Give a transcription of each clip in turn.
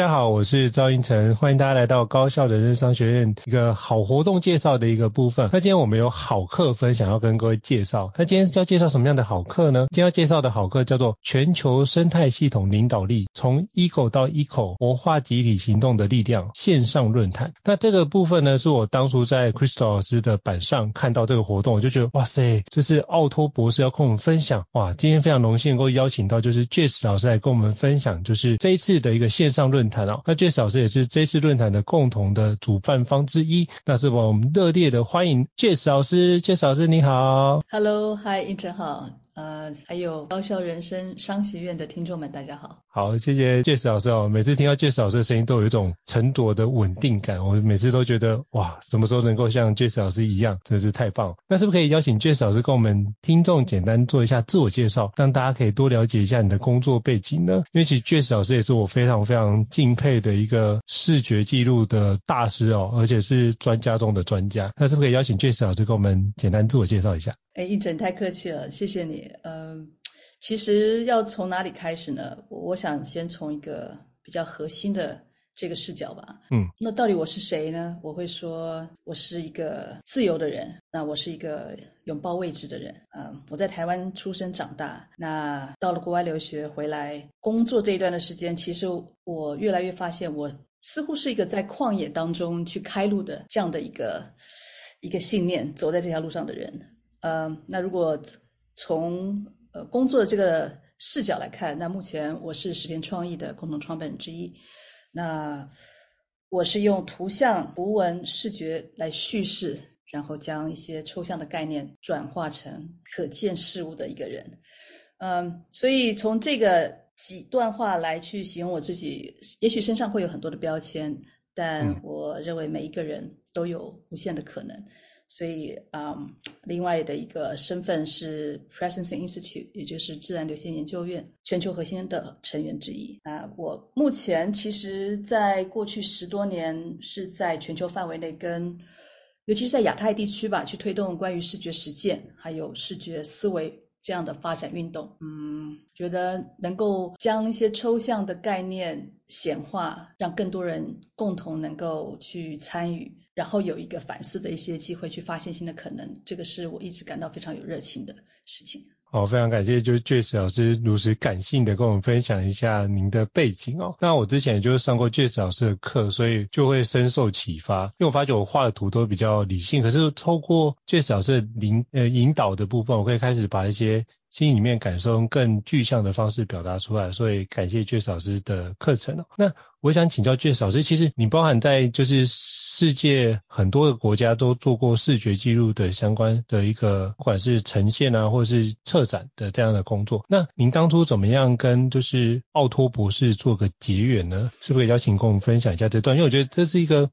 大家好，我是赵英成，欢迎大家来到高校人生商学院一个好活动介绍的一个部分。那今天我们有好课分享要跟各位介绍。那今天要介绍什么样的好课呢？今天要介绍的好课叫做《全球生态系统领导力：从 Eco 到 Eco 活化集体行动的力量》线上论坛。那这个部分呢，是我当初在 Crystal 老师的板上看到这个活动，我就觉得哇塞，这是奥托博士要跟我们分享。哇，今天非常荣幸能够邀请到就是 Jess 老师来跟我们分享，就是这一次的一个线上论。坛哦，那 Jess 老师也是这次论坛的共同的主办方之一，那是我们热烈的欢迎 Jess 老师，Jess 老师你好，Hello，Hi，胤丞好。呃，还有高校人生商学院的听众们，大家好。好，谢谢 Jess 老师哦。每次听到 Jess 老师的声音，都有一种沉着的稳定感。我每次都觉得，哇，什么时候能够像 Jess 老师一样，真是太棒。那是不是可以邀请 Jess 老师跟我们听众简单做一下自我介绍，让大家可以多了解一下你的工作背景呢？因为其实 Jess 老师也是我非常非常敬佩的一个视觉记录的大师哦，而且是专家中的专家。那是不是可以邀请 Jess 老师跟我们简单自我介绍一下？哎，胤丞太客气了，谢谢你。嗯、呃。其实要从哪里开始呢？我想先从一个比较核心的这个视角吧。嗯，那到底我是谁呢？我会说我是一个自由的人。那我是一个拥抱未知的人。嗯，我在台湾出生长大。那到了国外留学回来工作这一段的时间，其实我越来越发现，我似乎是一个在旷野当中去开路的这样的一个一个信念，走在这条路上的人。嗯，那如果从呃，工作的这个视角来看，那目前我是十篇创意的共同创办人之一。那我是用图像、图文、视觉来叙事，然后将一些抽象的概念转化成可见事物的一个人。嗯，所以从这个几段话来去形容我自己，也许身上会有很多的标签，但我认为每一个人都有无限的可能。所以，嗯，另外的一个身份是 Presence Institute，也就是自然流线研究院全球核心的成员之一。那我目前其实在过去十多年是在全球范围内跟，尤其是在亚太地区吧，去推动关于视觉实践还有视觉思维这样的发展运动。嗯，觉得能够将一些抽象的概念显化，让更多人共同能够去参与。然后有一个反思的一些机会，去发现新的可能，这个是我一直感到非常有热情的事情。好，非常感谢，就是 Jess 老师如此感性的跟我们分享一下您的背景哦。那我之前就是上过 Jess 老师的课，所以就会深受启发。因为我发觉我画的图都比较理性，可是透过 Jess 老师的引呃引导的部分，我可以开始把一些心里面感受用更具象的方式表达出来。所以感谢 Jess 老师的课程哦。那我想请教 Jess 老师，其实你包含在就是。世界很多个国家都做过视觉记录的相关的一个，不管是呈现啊，或者是策展的这样的工作。那您当初怎么样跟就是奥托博士做个结缘呢？是不是可以邀请跟我们分享一下这段？因为我觉得这是一个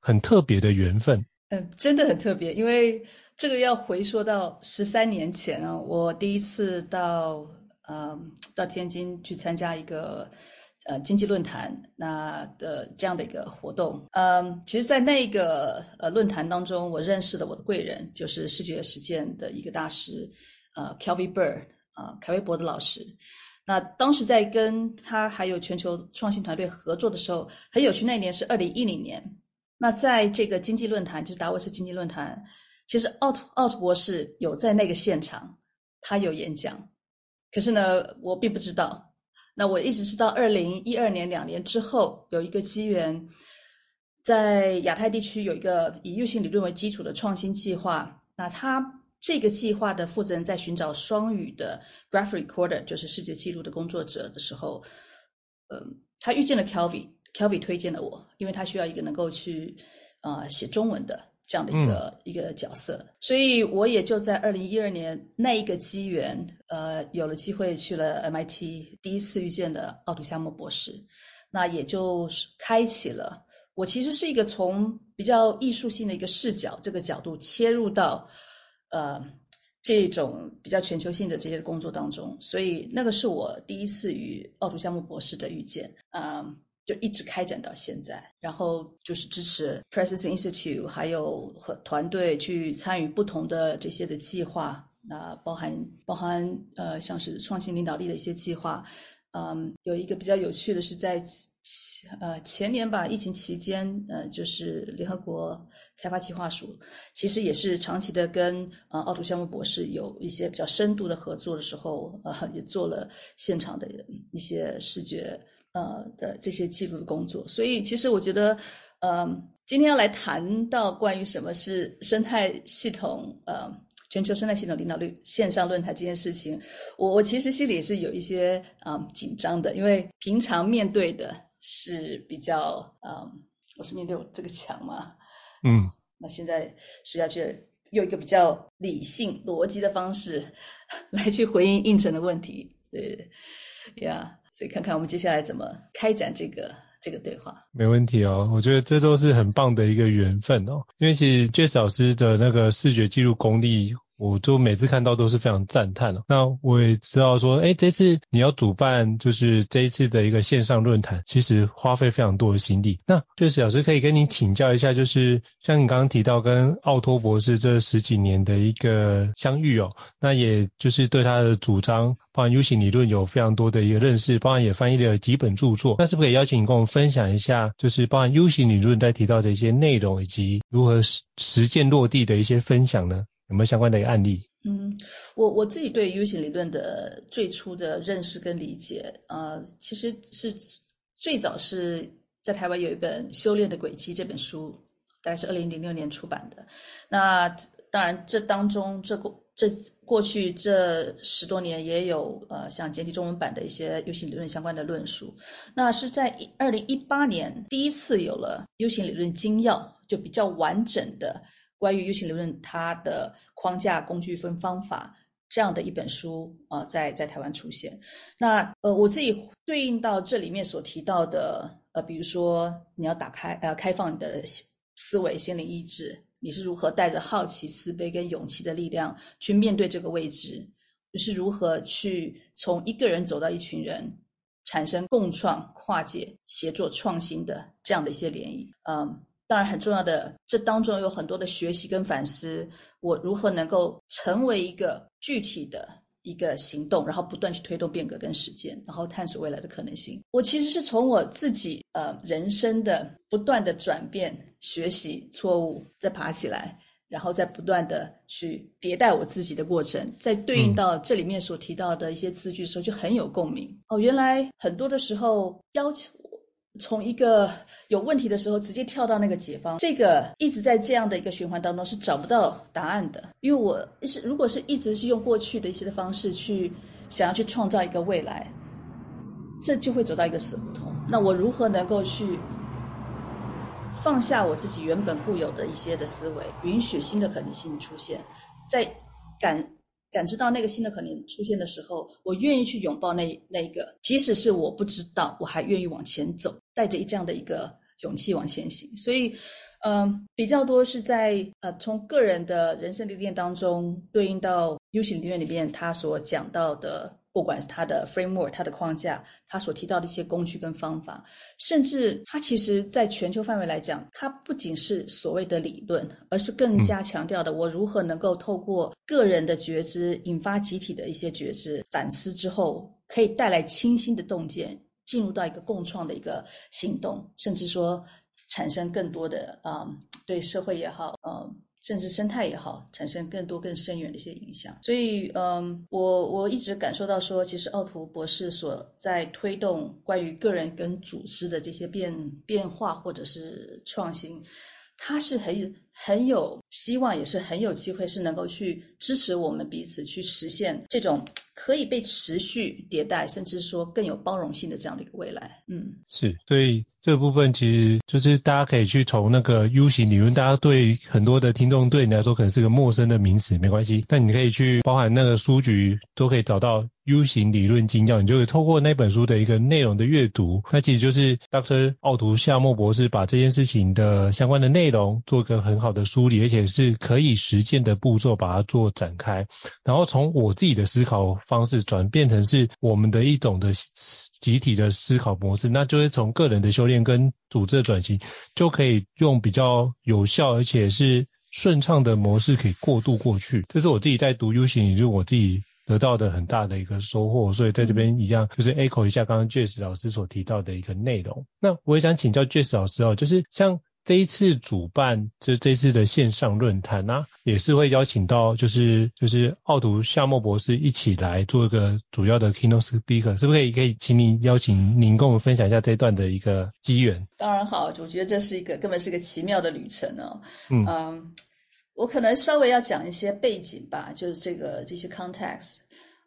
很特别的缘分。嗯，真的很特别，因为这个要回溯到十三年前啊，我第一次到嗯到天津去参加一个。呃，经济论坛那的这样的一个活动，嗯，其实，在那个呃论坛当中，我认识了我的贵人，就是视觉实践的一个大师，呃，Kelvin Bird，啊，凯威伯的老师。那当时在跟他还有全球创新团队合作的时候，很有趣，那年是二零一零年。那在这个经济论坛，就是达沃斯经济论坛，其实奥奥特博士有在那个现场，他有演讲，可是呢，我并不知道。那我一直是到二零一二年两年之后，有一个机缘，在亚太地区有一个以 U 型理论为基础的创新计划。那他这个计划的负责人在寻找双语的 graph recorder，就是视觉记录的工作者的时候，嗯，他遇见了 Kelvin，Kelvin 推荐了我，因为他需要一个能够去啊、呃、写中文的这样的一个、嗯、一个角色，所以我也就在二零一二年那一个机缘，呃，有了机会去了 MIT，第一次遇见了奥图夏莫博士，那也就是开启了我其实是一个从比较艺术性的一个视角这个角度切入到呃这种比较全球性的这些工作当中，所以那个是我第一次与奥图夏默博士的遇见，嗯、呃。就一直开展到现在，然后就是支持 Praxis Institute，还有和团队去参与不同的这些的计划，那包含包含呃像是创新领导力的一些计划，嗯，有一个比较有趣的是在呃前年吧，疫情期间，呃就是联合国开发计划署，其实也是长期的跟呃奥图项目博士有一些比较深度的合作的时候，呃也做了现场的一些视觉。呃的这些记录的工作，所以其实我觉得，呃，今天要来谈到关于什么是生态系统，呃，全球生态系统领导力线上论坛这件事情，我我其实心里也是有一些啊、呃、紧张的，因为平常面对的是比较，嗯、呃，我是面对我这个墙嘛，嗯，那现在是要去用一个比较理性逻辑的方式来去回应应承的问题，对，呀。所以看看我们接下来怎么开展这个这个对话。没问题哦，我觉得这都是很棒的一个缘分哦。因为其实 Jess 老师的那个视觉记录功力，我就每次看到都是非常赞叹哦。那我也知道说，哎，这次你要主办就是这一次的一个线上论坛，其实花费非常多的心力。那就是老师可以跟你请教一下，就是像你刚刚提到跟奥托博士这十几年的一个相遇哦，那也就是对他的主张，包含 U 型理论有非常多的一个认识，包含也翻译了几本著作。那是不是可以邀请你跟我们分享一下，就是包含 U 型理论在提到的一些内容，以及如何实践落地的一些分享呢？有没有相关的一个案例？嗯，我我自己对 U 型理论的最初的认识跟理解，呃，其实是最早是在台湾有一本《修炼的轨迹》这本书，大概是二零零六年出版的。那当然，这当中这过这过去这十多年也有呃像简体中文版的一些 U 型理论相关的论述。那是在二零一八年第一次有了 U 型理论精要，就比较完整的。关于 U 型理论，它的框架、工具分方法这样的一本书啊、在在台湾出现。那呃，我自己对应到这里面所提到的呃，比如说你要打开呃开放你的思维、心灵意志，你是如何带着好奇、慈悲跟勇气的力量去面对这个未知？你是如何去从一个人走到一群人，产生共创、跨界、协作、创新的这样的一些涟漪，嗯。当然很重要的，这当中有很多的学习跟反思，我如何能够成为一个具体的一个行动，然后不断去推动变革跟实践，然后探索未来的可能性。我其实是从我自己呃人生的不断的转变、学习、错误，再爬起来，然后再不断的去迭代我自己的过程，在对应到这里面所提到的一些字句的时候，就很有共鸣。哦，原来很多的时候要求。从一个有问题的时候直接跳到那个解方，这个一直在这样的一个循环当中是找不到答案的。因为我是如果是一直是用过去的一些的方式去想要去创造一个未来，这就会走到一个死胡同。那我如何能够去放下我自己原本固有的一些的思维，允许新的可能性出现，在感。感知到那个新的可能出现的时候，我愿意去拥抱那那个，即使是我不知道，我还愿意往前走，带着一这样的一个勇气往前行。所以，嗯、比较多是在呃从个人的人生历练当中对应到 U 型理论里面他所讲到的。不管是它的 framework，它的框架，它所提到的一些工具跟方法，甚至它其实在全球范围来讲，它不仅是所谓的理论，而是更加强调的我如何能够透过个人的觉知，引发集体的一些觉知，反思之后，可以带来清新的洞见，进入到一个共创的一个行动，甚至说产生更多的啊、嗯，对社会也好，嗯。甚至生态也好，产生更多更深远的一些影响。所以，嗯，我我一直感受到说，其实奥图博士所在推动关于个人跟组织的这些变变化或者是创新，他是很很有希望，也是很有机会，是能够去支持我们彼此去实现这种可以被持续迭代，甚至说更有包容性的这样的一个未来。嗯，是，所以这部分其实就是大家可以去从那个 U 型理论，大家对很多的听众对你来说可能是个陌生的名词，没关系，但你可以去包含那个书局都可以找到。U 型理论精要，你就会透过那本书的一个内容的阅读，那其实就是 Dr. 奥图夏莫博士把这件事情的相关的内容做一个很好的梳理，而且是可以实践的步骤把它做展开，然后从我自己的思考方式转变成是我们的一种的集体的思考模式，那就是从个人的修炼跟组织的转型，就可以用比较有效而且是顺畅的模式可以过渡过去。这是我自己在读 U 型，也就是我自己。得到的很大的一个收获，所以在这边一样就是 echo 一下刚刚 Jess 老师所提到的一个内容。那我也想请教 Jess 老师哦，就是像这一次主办，就这次的线上论坛啊，也是会邀请到就是就是奥图夏莫博士一起来做一个主要的 keynote speaker，是不是可以可以请您邀请您跟我们分享一下这一段的一个机缘？当然好，我觉得这是一个根本是个奇妙的旅程哦。嗯。Um, 我可能稍微要讲一些背景吧，就是这个这些 context。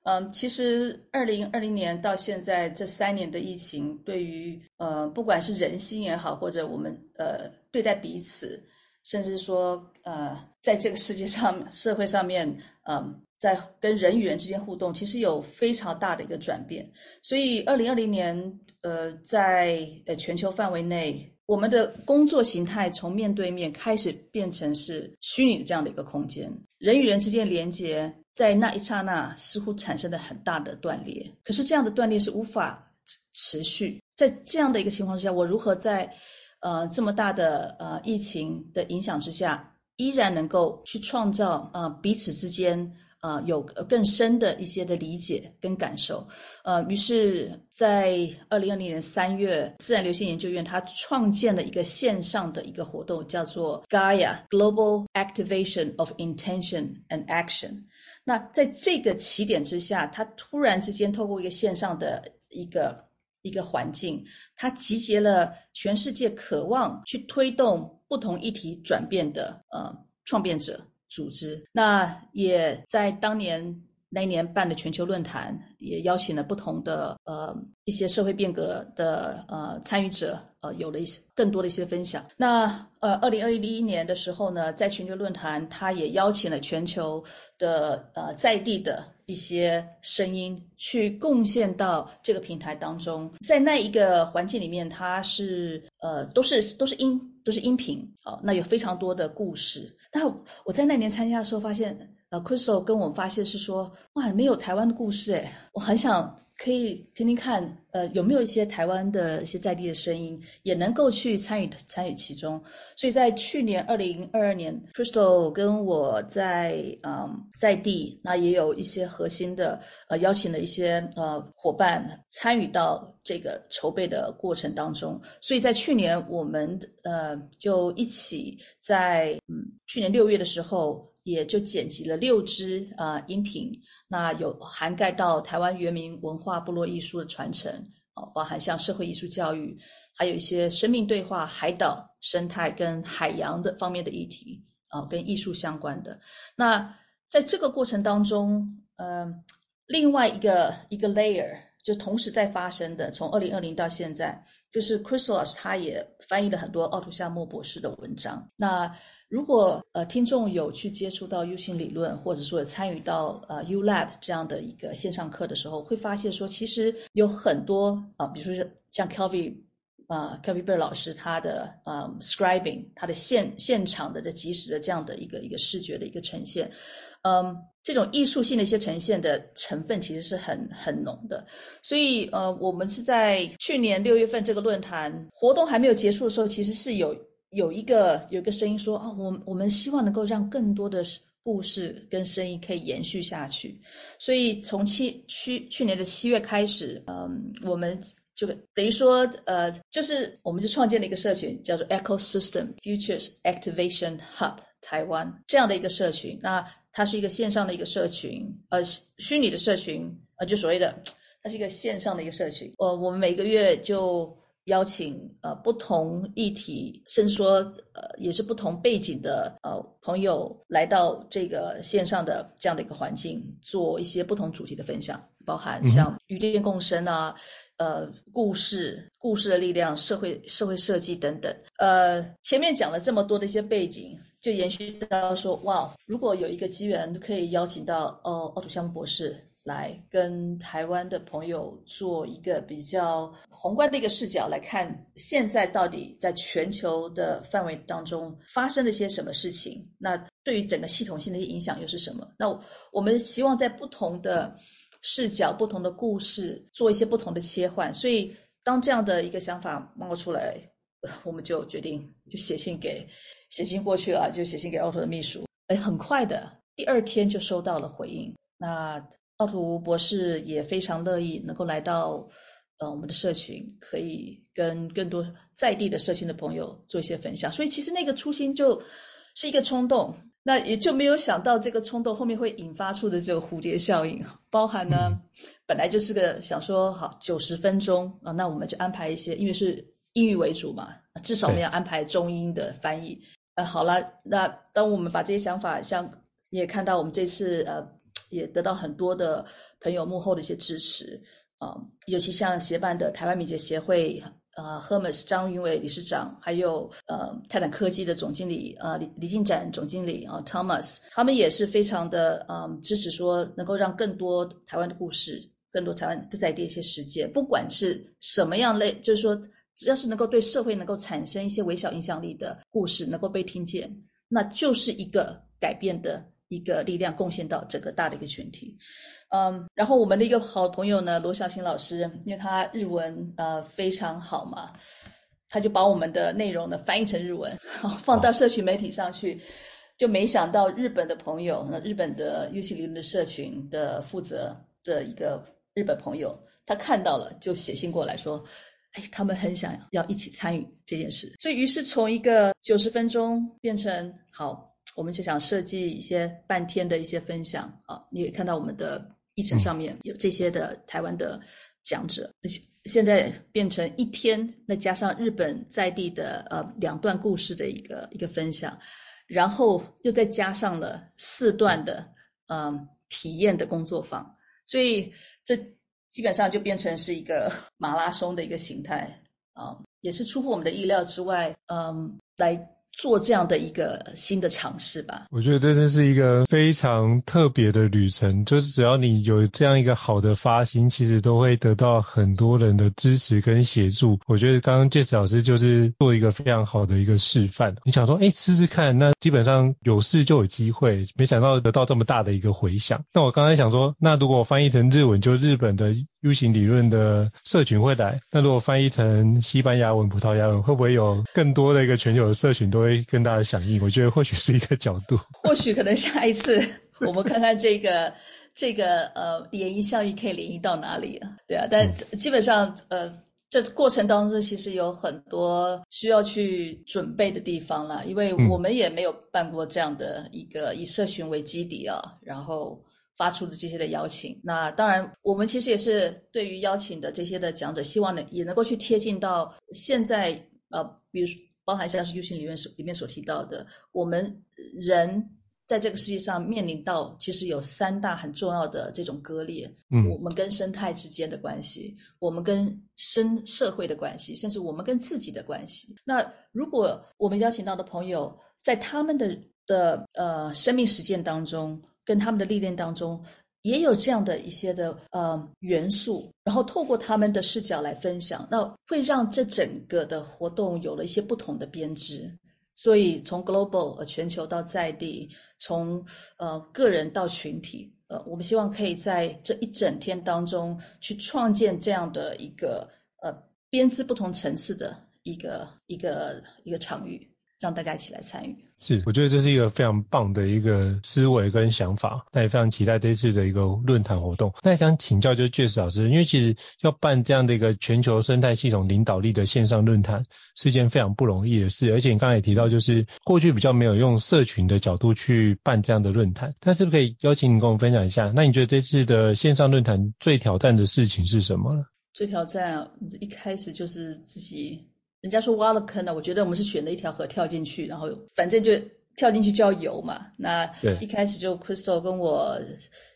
嗯，其实二零二零年到现在这三年的疫情，对于呃不管是人心也好，或者我们呃对待彼此，甚至说呃在这个世界上社会上面，嗯、呃，在跟人与人之间互动，其实有非常大的一个转变。所以二零二零年呃在呃全球范围内。我们的工作形态从面对面开始变成是虚拟的这样的一个空间，人与人之间连接在那一刹那似乎产生了很大的断裂。可是这样的断裂是无法持续，在这样的一个情况之下，我如何在呃这么大的呃疫情的影响之下，依然能够去创造呃彼此之间。啊，有更深的一些的理解跟感受，呃，于是，在二零二零年三月，自然流行研究院它创建了一个线上的一个活动，叫做 Gaia Global Activation of Intention and Action。那在这个起点之下，它突然之间透过一个线上的一个一个环境，它集结了全世界渴望去推动不同议题转变的呃创变者。组织，那也在当年那一年办的全球论坛，也邀请了不同的呃一些社会变革的呃参与者，呃有了一些更多的一些分享。那呃二零二一年的时候呢，在全球论坛，他也邀请了全球的呃在地的一些声音去贡献到这个平台当中。在那一个环境里面，它是呃都是都是音。都是音频，哦，那有非常多的故事。但我在那年参加的时候，发现，呃，Crystal 跟我们发现是说，哇，没有台湾的故事诶，我很想。可以听听看，呃，有没有一些台湾的一些在地的声音，也能够去参与参与其中。所以在去年二零二二年，Crystal 跟我在嗯在地，那也有一些核心的呃邀请了一些呃伙伴参与到这个筹备的过程当中。所以在去年，我们呃就一起在嗯去年六月的时候。也就剪辑了六支啊、呃、音频，那有涵盖到台湾原民文化部落艺术的传承，哦，包含像社会艺术教育，还有一些生命对话、海岛生态跟海洋的方面的议题，啊、跟艺术相关的。那在这个过程当中，嗯、另外一个一个 layer 就同时在发生的，从二零二零到现在，就是 Crystal 他也翻译了很多奥图夏莫博士的文章，那。如果呃听众有去接触到 U 型理论，或者说有参与到呃 U Lab 这样的一个线上课的时候，会发现说其实有很多啊、比如说像 Kelvin 啊 Kelvin Bird 老师他的呃 Scribing，他的现现场的这即时的这样的一个一个视觉的一个呈现，嗯，这种艺术性的一些呈现的成分其实是很很浓的，所以呃我们是在去年六月份这个论坛活动还没有结束的时候，其实是有。有一个有一个声音说啊，我我们希望能够让更多的故事跟声音可以延续下去。所以从七去去年的七月开始，嗯，我们就等于说呃，就是我们就创建了一个社群，叫做 Ecosystem Futures Activation Hub 台湾这样的一个社群。那它是一个线上的一个社群，呃，虚拟的社群，呃，就所谓的它是一个线上的一个社群。呃，我们每个月就。邀请呃不同议题，甚至说呃也是不同背景的呃朋友来到这个线上的这样的一个环境，做一些不同主题的分享，包含像与电共生啊，呃故事、故事的力量、社会社会设计等等。呃，前面讲了这么多的一些背景，就延续到说，哇，如果有一个机缘可以邀请到哦奥土香博士。来跟台湾的朋友做一个比较宏观的一个视角来看，现在到底在全球的范围当中发生了些什么事情？那对于整个系统性的影响又是什么？那我们希望在不同的视角、不同的故事做一些不同的切换。所以当这样的一个想法冒出来，我们就决定就写信给写信过去了，就写信给奥土的秘书。哎，很快的，第二天就收到了回应。那奥图博士也非常乐意能够来到呃我们的社群，可以跟更多在地的社群的朋友做一些分享。所以其实那个初心就是一个冲动，那也就没有想到这个冲动后面会引发出的这个蝴蝶效应，包含呢本来就是个想说好九十分钟啊，那我们就安排一些，因为是英语为主嘛，至少我们要安排中英的翻译。呃，好了，那当我们把这些想法，像也看到我们这次呃。也得到很多的朋友幕后的一些支持啊、呃，尤其像协办的台湾敏捷协会呃，Hermes 张云伟理事长，还有呃泰坦科技的总经理呃李李进展总经理啊、Thomas，他们也是非常的嗯、支持说能够让更多台湾的故事，更多台湾在地一些实践，不管是什么样类，就是说只要是能够对社会能够产生一些微小影响力的故事，能够被听见，那就是一个改变的。一个力量贡献到整个大的一个群体，嗯，然后我们的一个好朋友呢，罗小新老师，因为他日文呃非常好嘛，他就把我们的内容呢翻译成日文，放到社群媒体上去，就没想到日本的朋友，那日本的 UC 理论的社群的负责的一个日本朋友，他看到了就写信过来说，哎，他们很想要一起参与这件事，所以于是从一个九十分钟变成好。我们就想设计一些半天的一些分享啊，你也看到我们的议程上面有这些的台湾的讲者，现在变成一天，那加上日本在地的呃两段故事的一个一个分享，然后又再加上了四段的嗯、呃、体验的工作坊，所以这基本上就变成是一个马拉松的一个形态啊，也是出乎我们的意料之外，嗯，来。做这样的一个新的尝试吧，我觉得这真是一个非常特别的旅程。就是只要你有这样一个好的发心，其实都会得到很多人的支持跟协助。我觉得刚刚 Jess 老师就是做一个非常好的一个示范。你想说，哎，试试看，那基本上有事就有机会。没想到得到这么大的一个回响。那我刚才想说，那如果翻译成日文，就日本的 U 型理论的社群会来。那如果翻译成西班牙文、葡萄牙文，会不会有更多的一个全球的社群都会？会更大的响应，我觉得或许是一个角度。或许可能下一次 我们看看这个这个呃联谊效应可以联谊到哪里啊？对啊，但基本上呃这过程当中其实有很多需要去准备的地方了，因为我们也没有办过这样的一个以社群为基底啊，然后发出的这些的邀请。那当然，我们其实也是对于邀请的这些的讲者，希望呢也能够去贴近到现在呃，比如说。包含像是 U 型里面所里面所提到的，我们人在这个世界上面临到其实有三大很重要的这种割裂，嗯，我们跟生态之间的关系，我们跟生社会的关系，甚至我们跟自己的关系。那如果我们邀请到的朋友在他们的的呃生命实践当中，跟他们的历练当中。也有这样的一些的呃元素，然后透过他们的视角来分享，那会让这整个的活动有了一些不同的编织。所以从 global 呃全球到在地，从呃个人到群体，呃我们希望可以在这一整天当中去创建这样的一个呃编织不同层次的一个一个一个场域。让大家一起来参与，是，我觉得这是一个非常棒的一个思维跟想法，那也非常期待这次的一个论坛活动。那也想请教就是 Jess 老师，因为其实要办这样的一个全球生态系统领导力的线上论坛，是一件非常不容易的事。而且你刚才也提到，就是过去比较没有用社群的角度去办这样的论坛，但是不可以邀请你跟我们分享一下？那你觉得这次的线上论坛最挑战的事情是什么呢？最挑战一开始就是自己。人家说挖了坑呢，我觉得我们是选了一条河跳进去，然后反正就跳进去就要游嘛。那一开始就 Crystal 跟我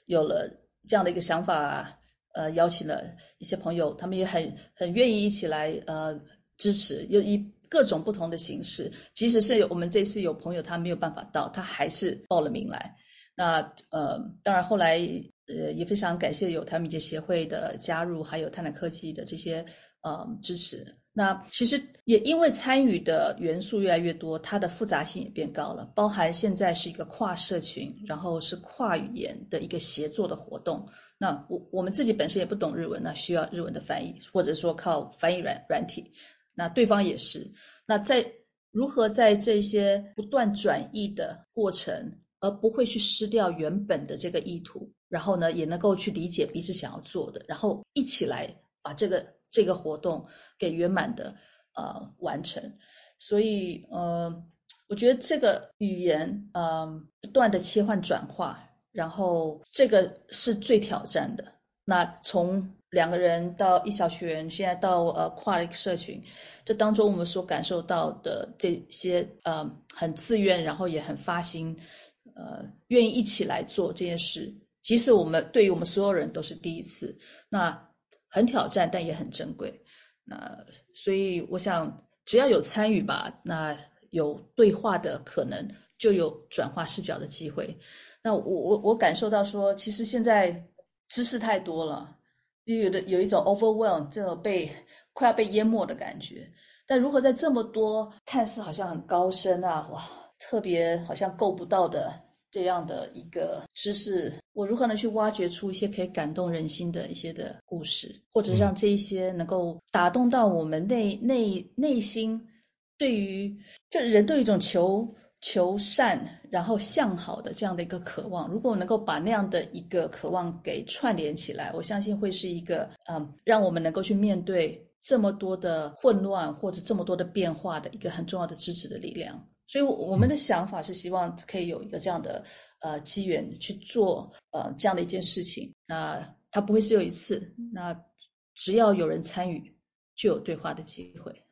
有了这样的一个想法，呃邀请了一些朋友，他们也很很愿意一起来呃支持，又以各种不同的形式，即使是我们这次有朋友他没有办法到，他还是报了名来。那呃当然后来呃也非常感谢有台湾敏捷协会的加入，还有泰南科技的这些呃支持。那其实也因为参与的元素越来越多，它的复杂性也变高了，包含现在是一个跨社群，然后是跨语言的一个协作的活动。那我我们自己本身也不懂日文，那需要日文的翻译，或者说靠翻译软软体。那对方也是。那在如何在这些不断转译的过程，而不会去失掉原本的这个意图，然后呢，也能够去理解彼此想要做的，然后一起来把这个。这个活动给圆满的呃完成，所以呃，我觉得这个语言呃不断的切换转化，然后这个是最挑战的。那从两个人到一小群人，现在到呃跨了一个社群，这当中我们所感受到的这些呃很自愿，然后也很发心，呃愿意一起来做这件事，即使我们对于我们所有人都是第一次，那。很挑战，但也很珍贵。那所以我想，只要有参与吧，那有对话的可能，就有转化视角的机会。那我我我感受到说，其实现在知识太多了，又有的有一种 overwhelm，这种被快要被淹没的感觉。但如何在这么多看似好像很高深啊，哇，特别好像够不到的。这样的一个知识，我如何能去挖掘出一些可以感动人心的一些的故事，或者让这一些能够打动到我们内内内心，对于就人都有一种求求善，然后向好的这样的一个渴望。如果能够把那样的一个渴望给串联起来，我相信会是一个嗯，让我们能够去面对这么多的混乱或者这么多的变化的一个很重要的支持的力量。所以我们的想法是希望可以有一个这样的呃机缘去做呃这样的一件事情。那它不会只有一次，那只要有人参与，就有对话的机会。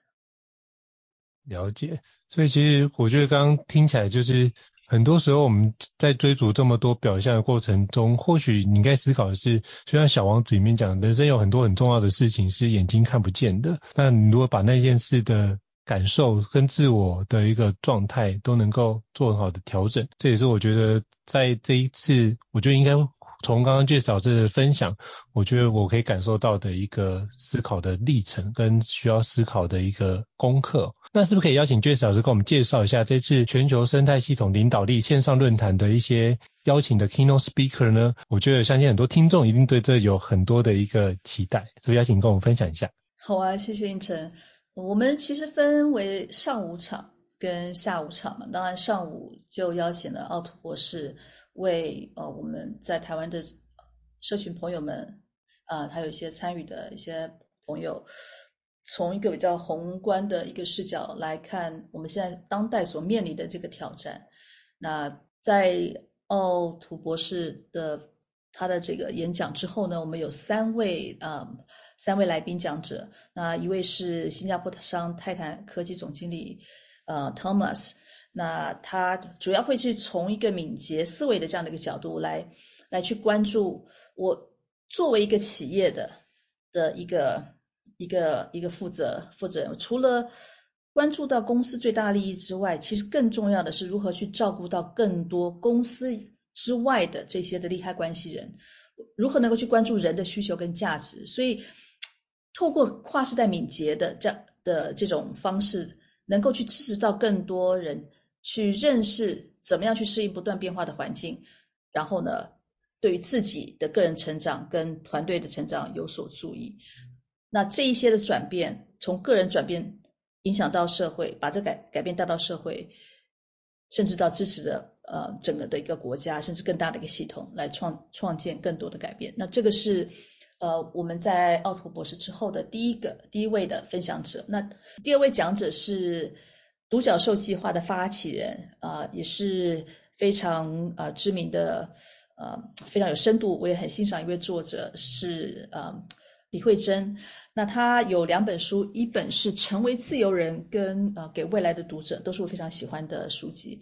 了解。所以其实我觉得刚刚听起来就是很多时候我们在追逐这么多表象的过程中，或许你应该思考的是，就像小王子里面讲，人生有很多很重要的事情是眼睛看不见的。那你如果把那件事的感受跟自我的一个状态都能够做很好的调整，这也是我觉得在这一次，我觉得应该从刚刚 Joyce 老师的分享，我觉得我可以感受到的一个思考的历程跟需要思考的一个功课。那是不是可以邀请 Joyce 老师跟我们介绍一下这次全球生态系统领导力线上论坛的一些邀请的 Keynote Speaker 呢？我觉得相信很多听众一定对这有很多的一个期待，所以邀请跟我们分享一下。好啊，谢谢英成。我们其实分为上午场跟下午场嘛，当然上午就邀请了奥图博士为呃我们在台湾的社群朋友们啊，还有一些参与的一些朋友，从一个比较宏观的一个视角来看我们现在当代所面临的这个挑战。那在奥图博士的他的这个演讲之后呢，我们有三位啊。三位来宾讲者，那一位是新加坡商泰坦科技总经理，呃，Thomas，那他主要会去从一个敏捷思维的这样的一个角度来来去关注我作为一个企业的的一个一个一个负责负责人，除了关注到公司最大利益之外，其实更重要的是如何去照顾到更多公司之外的这些的利害关系人，如何能够去关注人的需求跟价值，所以。透过跨世代敏捷的这样的这种方式，能够去支持到更多人去认识怎么样去适应不断变化的环境，然后呢，对于自己的个人成长跟团队的成长有所注意。那这一些的转变，从个人转变影响到社会，把这改改变带到社会，甚至到支持的呃整个的一个国家，甚至更大的一个系统，来创创建更多的改变。那这个是。呃，我们在奥图博士之后的第一个、第一位的分享者，那第二位讲者是独角兽计划的发起人，啊、呃，也是非常呃知名的，呃，非常有深度，我也很欣赏一位作者是呃李慧珍。那他有两本书，一本是《成为自由人》跟呃给未来的读者，都是我非常喜欢的书籍。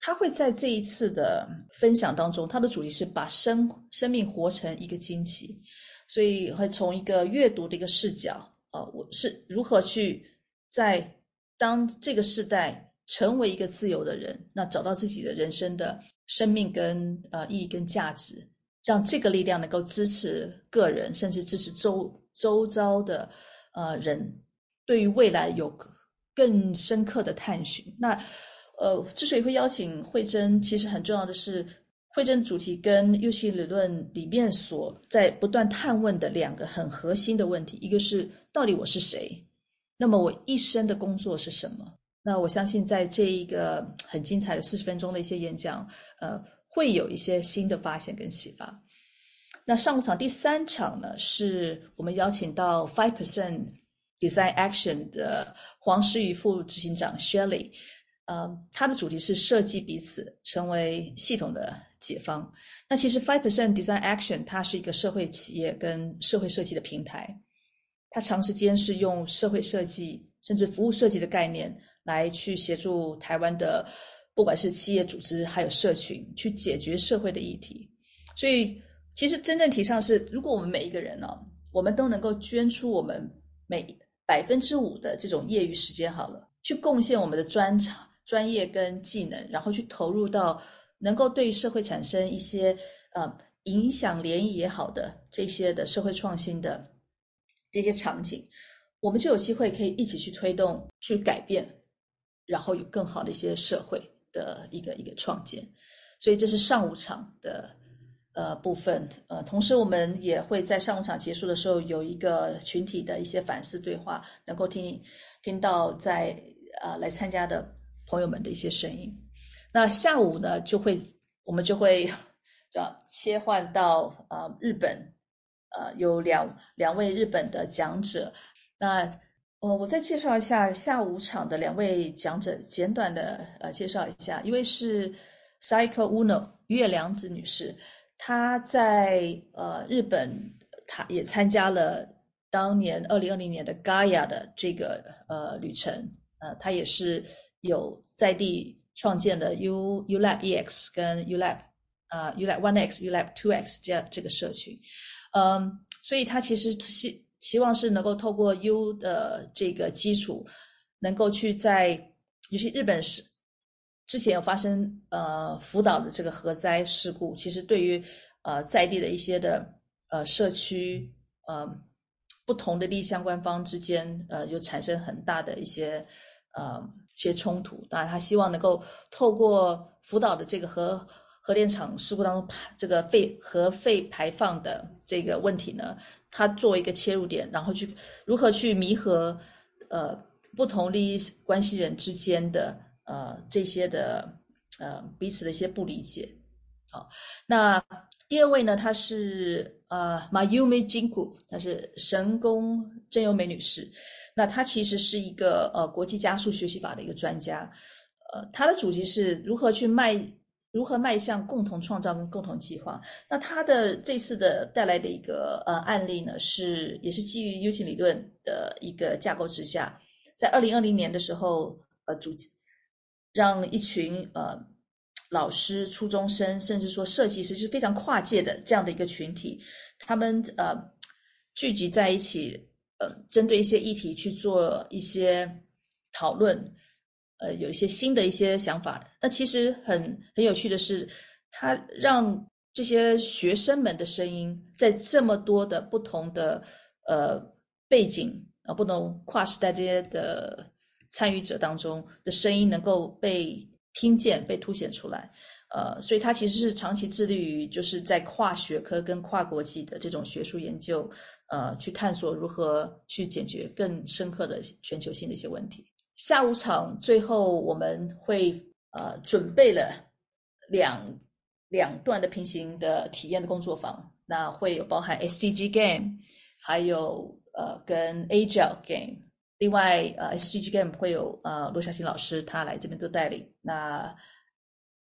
他会在这一次的分享当中，他的主题是把生生命活成一个惊奇。所以会从一个阅读的一个视角，呃，我是如何去在当这个时代成为一个自由的人，那找到自己的人生的生命跟呃意义跟价值，让这个力量能够支持个人，甚至支持周周遭的呃人，对于未来有更深刻的探寻。那呃，之所以会邀请惠珍，其实很重要的是。惠贞主题跟 U 型理论里面所在不断探问的两个很核心的问题，一个是到底我是谁？那么我一生的工作是什么？那我相信在这一个很精彩的四十分钟的一些演讲，呃，会有一些新的发现跟启发。那上午场第三场呢，是我们邀请到 Five Percent Design Action 的黄诗瑜副执行长 Shelley。呃，他的主题是设计彼此，成为系统的解方。那其实 Five Percent Design Action 它是一个社会企业跟社会设计的平台，它长时间是用社会设计甚至服务设计的概念来去协助台湾的不管是企业组织还有社群去解决社会的议题。所以其实真正提倡是，如果我们每一个人呢、我们都能够捐出我们每百分之五的这种业余时间好了，去贡献我们的专长。专业跟技能，然后去投入到能够对社会产生一些呃影响涟漪也好的这些的社会创新的这些场景，我们就有机会可以一起去推动、去改变，然后有更好的一些社会的一个一个创建。所以这是上午场的呃部分，呃，同时我们也会在上午场结束的时候有一个群体的一些反思对话，能够听听到在呃来参加的。朋友们的一些声音，那下午呢就会我们就会这样切换到呃日本，呃有两两位日本的讲者，那呃我再介绍一下下午场的两位讲者，简短的呃介绍一下，一位是 Saeko Uno 月良子女士，她在呃日本，她也参加了当年二零二零年的 Gaia 的这个呃旅程，呃她也是。有在地创建的 U U Lab EX 跟 U Lab 啊、uh, U Lab One X U Lab Two X 这样这个社群，嗯，所以他其实希期望是能够透过 U 的这个基础，能够去在尤其日本是之前有发生呃福岛的这个核灾事故，其实对于呃在地的一些的呃社区呃不同的利益相关方之间呃有产生很大的一些呃。些冲突，当然他希望能够透过福岛的这个核核电厂事故当中排这个废核废排放的这个问题呢，他作为一个切入点，然后去如何去弥合呃不同利益关系人之间的呃这些的呃彼此的一些不理解。好，那第二位呢，她是呃 Mayumi Jinku，她是神宫真由美女士。那他其实是一个呃国际加速学习法的一个专家，呃，他的主题是如何去迈如何迈向共同创造跟共同计划。那他的这次的带来的一个呃案例呢，是也是基于 U 型理论的一个架构之下，在二零二零年的时候，呃，主让一群呃老师、初中生，甚至说设计师，是非常跨界的这样的一个群体，他们呃聚集在一起。呃，针对一些议题去做一些讨论，呃，有一些新的一些想法。那其实很很有趣的是，他让这些学生们的声音，在这么多的不同的呃背景啊、不同跨时代这些的参与者当中的声音，能够被听见、被凸显出来。呃，所以他其实是长期致力于就是在跨学科跟跨国际的这种学术研究，呃，去探索如何去解决更深刻的全球性的一些问题。下午场最后我们会呃准备了两两段的平行的体验的工作坊，那会有包含 SDG Game，还有呃跟 Agile Game，另外呃 SDG Game 会有呃罗小婷老师他来这边做带领，那。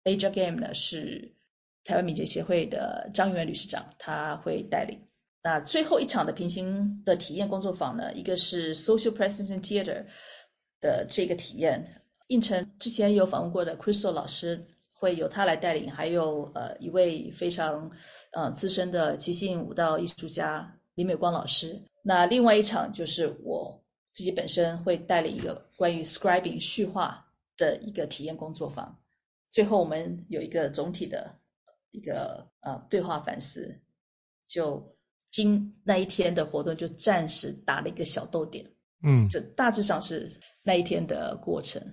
Agile Game 呢是台湾敏捷协会的张元理事长，他会带领。那最后一场的平行的体验工作坊呢，一个是 Social Presence Theater 的这个体验，应承之前有访问过的 Crystal 老师会由他来带领，还有呃一位非常呃资深的即兴舞蹈艺术家李美光老师。那另外一场就是我自己本身会带领一个关于 scribing 叙化的一个体验工作坊。最后我们有一个总体的一个呃对话反思，就今那一天的活动就暂时打了一个小逗点，嗯，就大致上是那一天的过程。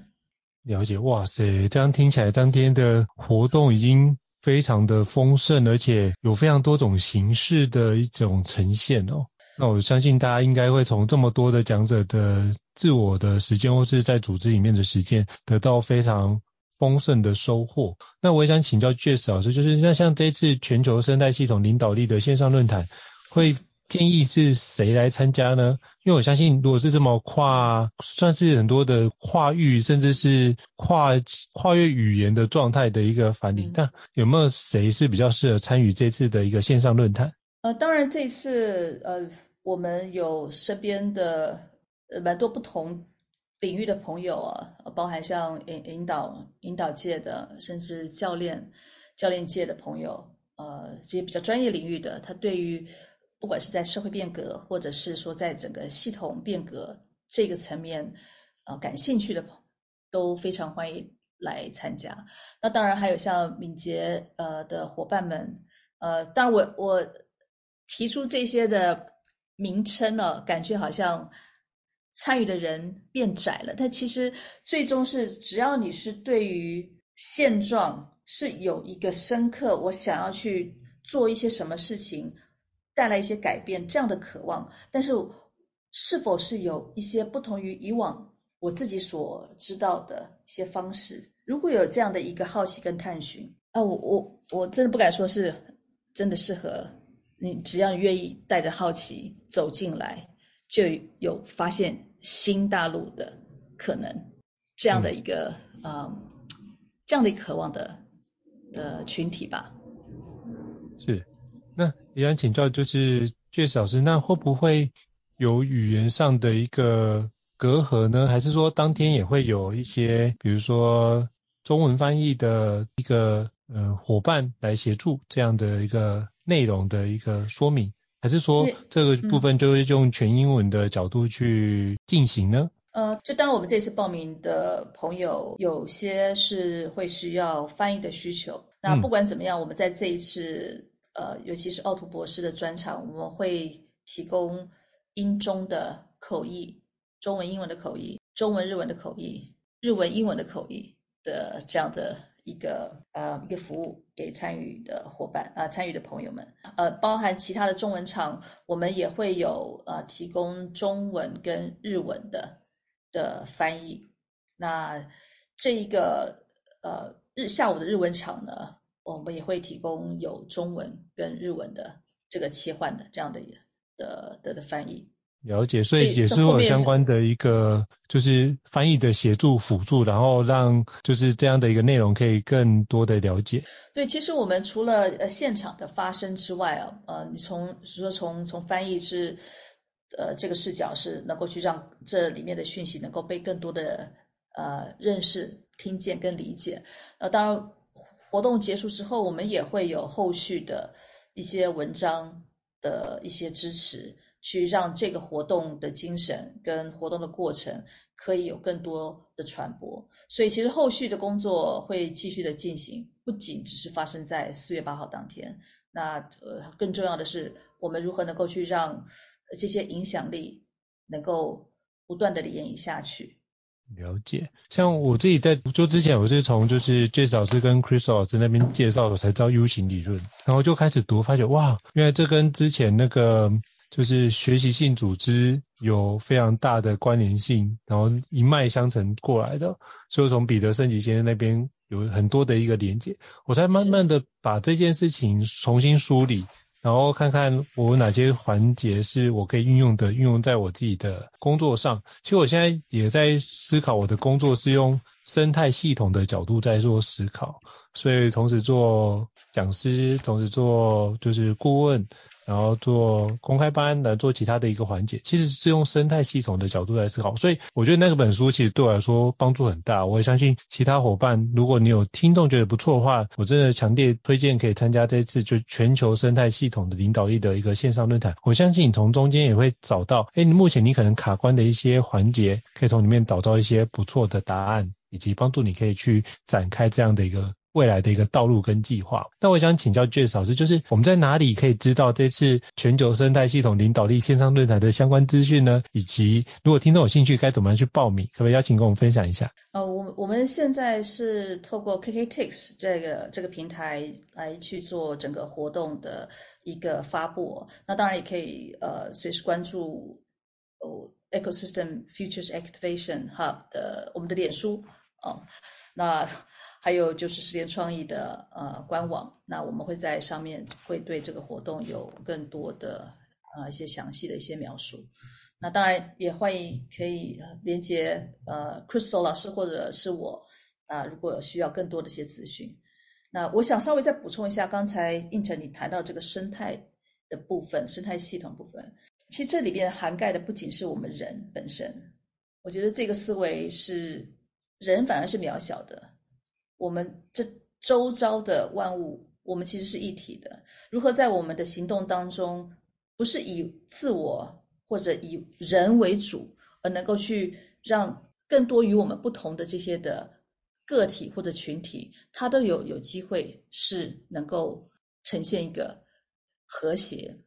了解，哇塞，这样听起来当天的活动已经非常的丰盛，而且有非常多种形式的一种呈现哦。那我相信大家应该会从这么多的讲者的自我的实践，或是在组织里面的实践，得到非常丰盛的收获。那我也想请教 Jess 老师，就是那像这次全球生态系统领导力的线上论坛，会建议是谁来参加呢？因为我相信，如果是这么跨，算是很多的跨域，甚至是跨跨越语言的状态的一个范例，但有没有谁是比较适合参与这次的一个线上论坛？呃，当然这次呃，我们有身边的呃蛮多不同。领域的朋友啊，包含像引引导引导界的，甚至教练教练界的朋友，呃，这些比较专业领域的，他对于不管是在社会变革，或者是说在整个系统变革这个层面，呃，感兴趣的朋，都非常欢迎来参加。那当然还有像敏捷呃的伙伴们，呃，当然我我提出这些的名称呢，感觉好像。参与的人变窄了，但其实最终是只要你是对于现状是有一个深刻，我想要去做一些什么事情，带来一些改变这样的渴望，但是是否是有一些不同于以往我自己所知道的一些方式？如果有这样的一个好奇跟探寻，啊，我我我真的不敢说是真的适合你，只要你愿意带着好奇走进来，就有发现。新大陆的可能，这样的一个啊、嗯呃，这样的一个渴望的的群体吧。是，那也想请教，就是 Jess 老师，那会不会有语言上的一个隔阂呢？还是说当天也会有一些，比如说中文翻译的一个呃伙伴来协助这样的一个内容的一个说明？还是说这个部分就是用全英文的角度去进行呢？嗯、呃，就当我们这次报名的朋友，有些是会需要翻译的需求。那不管怎么样，我们在这一次，呃，尤其是奥图博士的专场，我们会提供英中的口译，中文、英文的口译，中文、日文的口译，日文、英文的口译的这样的。一个呃一个服务给参与的伙伴啊、呃、参与的朋友们，呃包含其他的中文场，我们也会有呃提供中文跟日文的的翻译。那这一个呃日下午的日文场呢，我们也会提供有中文跟日文的这个切换的这样的的的的翻译。了解，所以也是会有相关的一个就是翻译的协助辅助，然后让就是这样的一个内容可以更多的了解。对，其实我们除了呃现场的发生之外啊，呃，你从说从从翻译是呃这个视角是能够去让这里面的讯息能够被更多的呃认识、听见跟理解。呃，当然活动结束之后，我们也会有后续的一些文章的一些支持。去让这个活动的精神跟活动的过程可以有更多的传播，所以其实后续的工作会继续的进行，不仅只是发生在四月八号当天，那呃更重要的是我们如何能够去让这些影响力能够不断的连延下去。了解，像我自己在做之前，我是从就是 Jess 老师跟 Chris 老师那边介绍我，才知道 U 型理论，然后就开始读，发觉哇，原来这跟之前那个。就是学习性组织有非常大的关联性，然后一脉相承过来的，所以从彼得圣吉先生那边有很多的一个连接，我才慢慢的把这件事情重新梳理，然后看看我哪些环节是我可以运用的，运用在我自己的工作上。其实我现在也在思考我的工作是用生态系统的角度在做思考，所以同时做讲师，同时做就是顾问。然后做公开班来做其他的一个环节，其实是用生态系统的角度来思考，所以我觉得那个本书其实对我来说帮助很大。我也相信其他伙伴，如果你有听众觉得不错的话，我真的强烈推荐可以参加这次就全球生态系统的领导力的一个线上论坛。我相信你从中间也会找到，哎，你目前你可能卡关的一些环节，可以从里面找到一些不错的答案，以及帮助你可以去展开这样的一个。未来的一个道路跟计划。那我想请教 j e s 老师，就是我们在哪里可以知道这次全球生态系统领导力线上论坛的相关资讯呢？以及如果听众有兴趣，该怎么样去报名？可不可以邀请跟我们分享一下？呃，我我们现在是透过 KKTIX 这个这个平台来去做整个活动的一个发布。那当然也可以呃随时关注哦 Ecosystem Futures Activation Hub 的我们的脸书哦。那还有就是时间创意的呃官网，那我们会在上面会对这个活动有更多的呃一些详细的一些描述。那当然也欢迎可以连接呃 Crystal 老师或者是我啊、如果需要更多的一些资讯。那我想稍微再补充一下，刚才胤丞你谈到这个生态的部分，生态系统部分，其实这里边涵盖的不仅是我们人本身，我觉得这个思维是人反而是渺小的。我们这周遭的万物，我们其实是一体的。如何在我们的行动当中，不是以自我或者以人为主，而能够去让更多与我们不同的这些的个体或者群体，它都有有机会是能够呈现一个和谐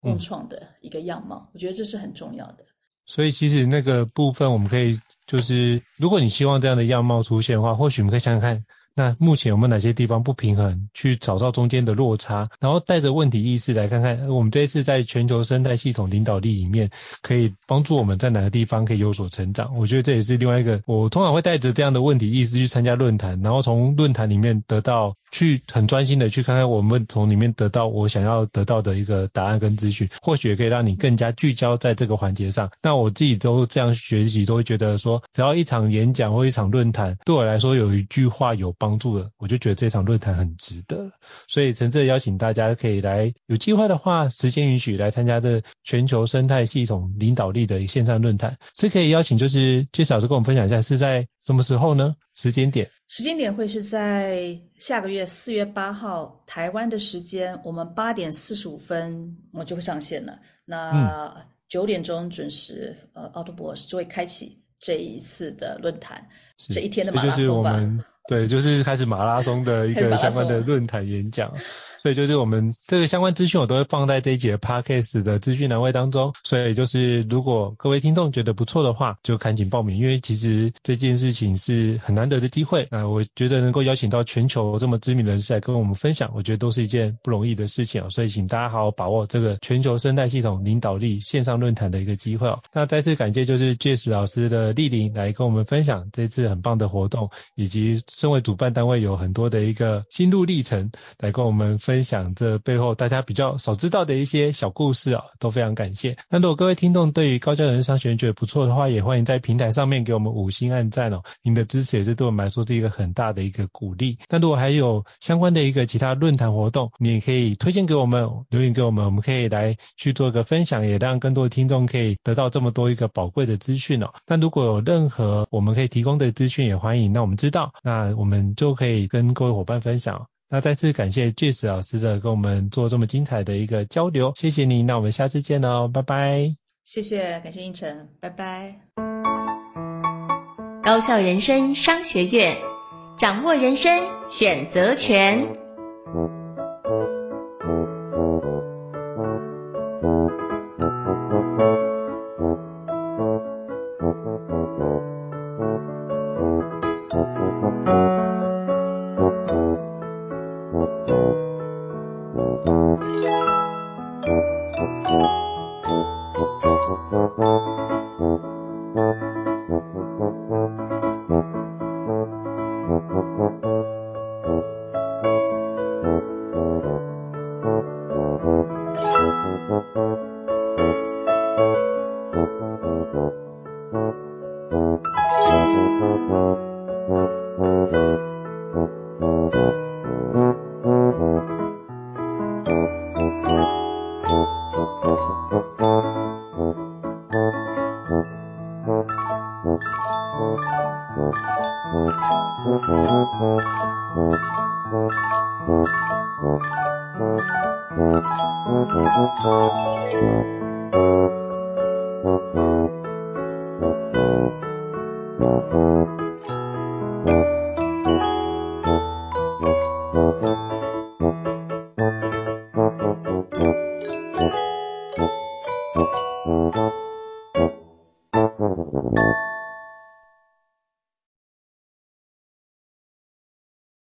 共创的一个样貌。嗯。我觉得这是很重要的。所以其实那个部分，我们可以就是，如果你希望这样的样貌出现的话，或许我们可以想想看。那目前有没有哪些地方不平衡？去找到中间的落差，然后带着问题意识来看看，我们这一次在全球生态系统领导力里面，可以帮助我们在哪个地方可以有所成长。我觉得这也是另外一个，我通常会带着这样的问题意识去参加论坛，然后从论坛里面得到。去很专心的去看看，我们从里面得到我想要得到的一个答案跟资讯，或许也可以让你更加聚焦在这个环节上。那我自己都这样学习，都会觉得说，只要一场演讲或一场论坛对我来说有一句话有帮助的，我就觉得这场论坛很值得。所以诚挚邀请大家可以来，有机会的话，时间允许来参加这全球生态系统领导力的线上论坛。是可以邀请，就是 Jess 老师跟我们分享一下是在什么时候呢？时间点？时间点会是在下个月四月八号台湾的时间，我们八点四十五分我就会上线了。那九点钟准时，呃，奥特博士就会开启这一次的论坛，这一天的马拉松吧。对，就是开始马拉松的一 个相关的论坛演讲。所以就是我们这个相关资讯，我都会放在这一节 podcast 的资讯栏位当中。所以就是如果各位听众觉得不错的话，就赶紧报名，因为其实这件事情是很难得的机会。那我觉得能够邀请到全球这么知名的人士来跟我们分享，我觉得都是一件不容易的事情。所以请大家好好把握这个全球生态系统领导力线上论坛的一个机会哦。那再次感谢就是 Jess 老师的莅临来跟我们分享这次很棒的活动，以及身为主办单位有很多的一个心路历程来跟我们分。分享这背后大家比较少知道的一些小故事啊，都非常感谢。那如果各位听众对于高教人生商学院觉得不错的话，也欢迎在平台上面给我们五星按赞哦。您的支持也是对我们来说是一个很大的一个鼓励。那如果还有相关的一个其他论坛活动，你也可以推荐给我们，留言给我们，我们可以来去做一个分享，也让更多的听众可以得到这么多一个宝贵的资讯哦。那如果有任何我们可以提供的资讯，也欢迎让我们知道，那我们就可以跟各位伙伴分享。那再次感谢 Jess 老师的跟我们做这么精彩的一个交流，谢谢你，那我们下次见哦，拜拜。谢谢，感谢应晨，拜拜。高校人生商学院，掌握人生选择权。